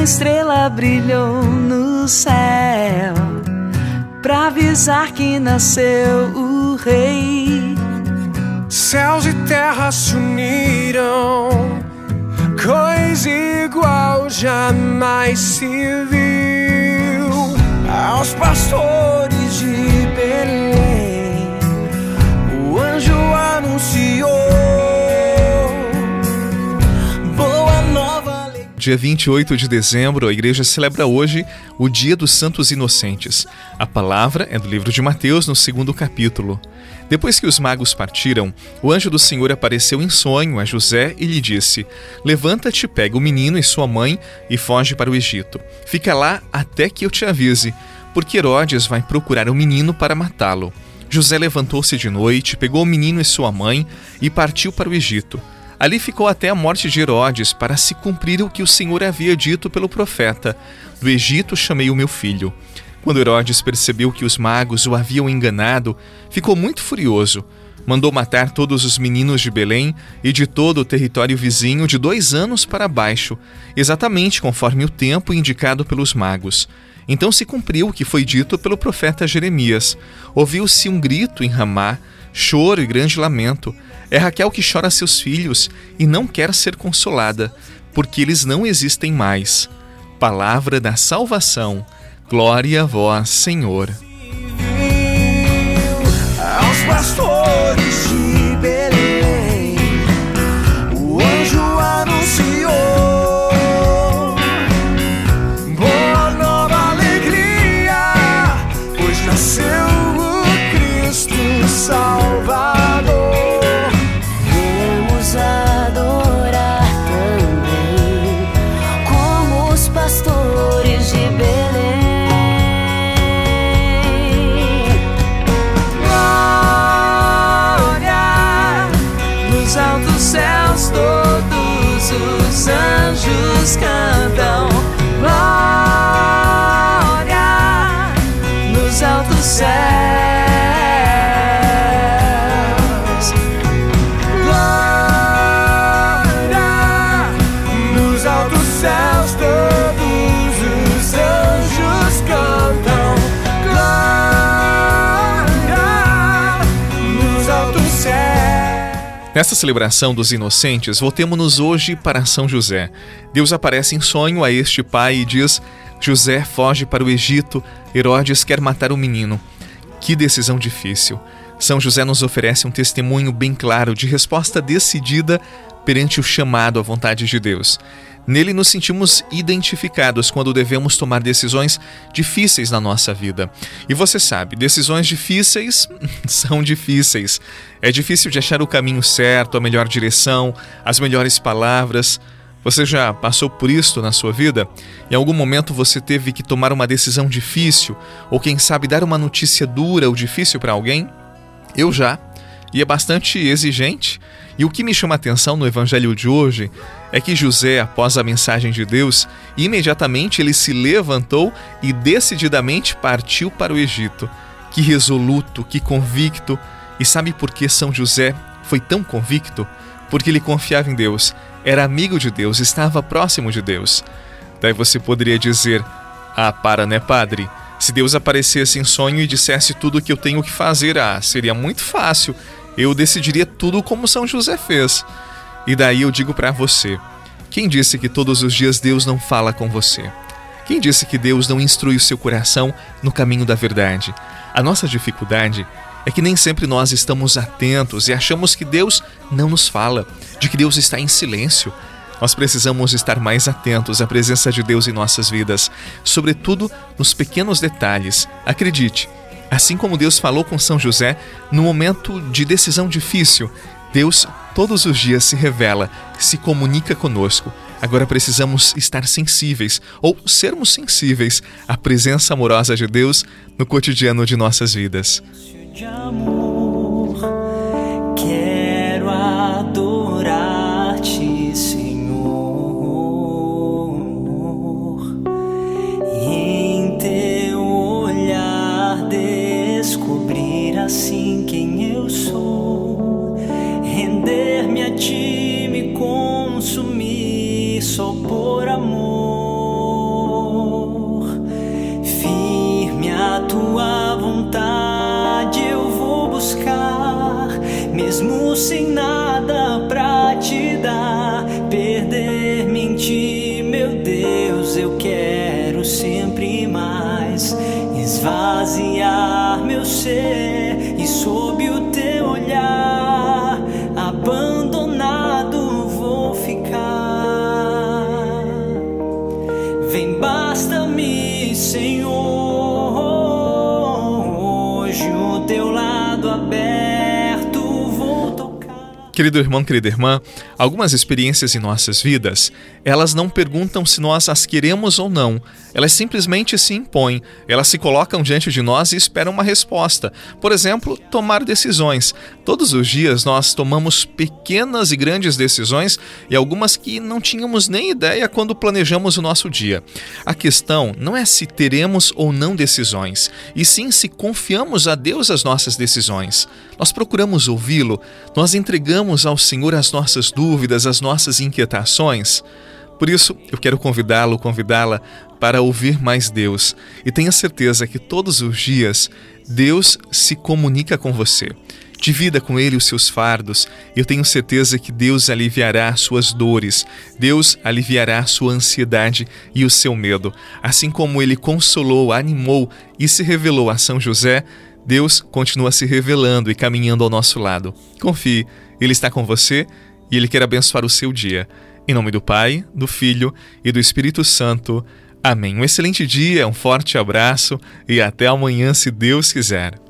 uma estrela brilhou no céu para avisar que nasceu o Rei. Céus e terra se uniram, coisa igual jamais se viu. Aos pastores Dia 28 de dezembro, a igreja celebra hoje o Dia dos Santos Inocentes. A palavra é do livro de Mateus, no segundo capítulo. Depois que os magos partiram, o anjo do Senhor apareceu em sonho a José e lhe disse: Levanta-te, pega o menino e sua mãe e foge para o Egito. Fica lá até que eu te avise, porque Herodes vai procurar o menino para matá-lo. José levantou-se de noite, pegou o menino e sua mãe e partiu para o Egito. Ali ficou até a morte de Herodes, para se cumprir o que o Senhor havia dito pelo profeta: Do Egito chamei o meu filho. Quando Herodes percebeu que os magos o haviam enganado, ficou muito furioso. Mandou matar todos os meninos de Belém e de todo o território vizinho de dois anos para baixo, exatamente conforme o tempo indicado pelos magos. Então se cumpriu o que foi dito pelo profeta Jeremias. Ouviu-se um grito em Ramá, choro e grande lamento. É Raquel que chora seus filhos e não quer ser consolada, porque eles não existem mais. Palavra da salvação. Glória a vós, Senhor. Aos pastores altos céus, todos os anjos cantam. Nessa celebração dos inocentes, voltemos-nos hoje para São José. Deus aparece em sonho a este pai e diz: José foge para o Egito, Herodes quer matar o menino. Que decisão difícil. São José nos oferece um testemunho bem claro de resposta decidida perante o chamado à vontade de Deus. Nele nos sentimos identificados quando devemos tomar decisões difíceis na nossa vida. E você sabe, decisões difíceis são difíceis. É difícil de achar o caminho certo, a melhor direção, as melhores palavras. Você já passou por isso na sua vida? Em algum momento você teve que tomar uma decisão difícil, ou quem sabe dar uma notícia dura ou difícil para alguém? Eu já, e é bastante exigente. E o que me chama a atenção no evangelho de hoje é que José, após a mensagem de Deus, imediatamente ele se levantou e decididamente partiu para o Egito. Que resoluto, que convicto. E sabe por que São José foi tão convicto? Porque ele confiava em Deus, era amigo de Deus, estava próximo de Deus. Daí você poderia dizer: Ah, para, né, padre? Se Deus aparecesse em sonho e dissesse tudo o que eu tenho que fazer, ah, seria muito fácil. Eu decidiria tudo como São José fez. E daí eu digo para você: quem disse que todos os dias Deus não fala com você? Quem disse que Deus não instrui o seu coração no caminho da verdade? A nossa dificuldade é que nem sempre nós estamos atentos e achamos que Deus não nos fala, de que Deus está em silêncio. Nós precisamos estar mais atentos à presença de Deus em nossas vidas, sobretudo nos pequenos detalhes. Acredite, assim como Deus falou com São José no momento de decisão difícil, Deus todos os dias se revela, se comunica conosco. Agora precisamos estar sensíveis ou sermos sensíveis à presença amorosa de Deus no cotidiano de nossas vidas. Sem nada pra te dar. Perder-me em ti, meu Deus, eu quero sempre mais esvaziar meu ser e sob o teu olhar, abandonado vou ficar. Vem, basta-me, Senhor, hoje o teu lado aberto. Querido irmão, querida irmã, algumas experiências em nossas vidas, elas não perguntam se nós as queremos ou não. Elas simplesmente se impõem. Elas se colocam diante de nós e esperam uma resposta. Por exemplo, tomar decisões. Todos os dias nós tomamos pequenas e grandes decisões e algumas que não tínhamos nem ideia quando planejamos o nosso dia. A questão não é se teremos ou não decisões, e sim se confiamos a Deus as nossas decisões. Nós procuramos ouvi-lo, nós entregamos ao Senhor as nossas dúvidas, as nossas inquietações. Por isso, eu quero convidá-lo, convidá-la para ouvir mais Deus e tenha certeza que todos os dias Deus se comunica com você. Divida com Ele os seus fardos. Eu tenho certeza que Deus aliviará suas dores, Deus aliviará sua ansiedade e o seu medo. Assim como Ele consolou, animou e se revelou a São José, Deus continua se revelando e caminhando ao nosso lado. Confie, Ele está com você e Ele quer abençoar o seu dia. Em nome do Pai, do Filho e do Espírito Santo. Amém. Um excelente dia, um forte abraço e até amanhã, se Deus quiser.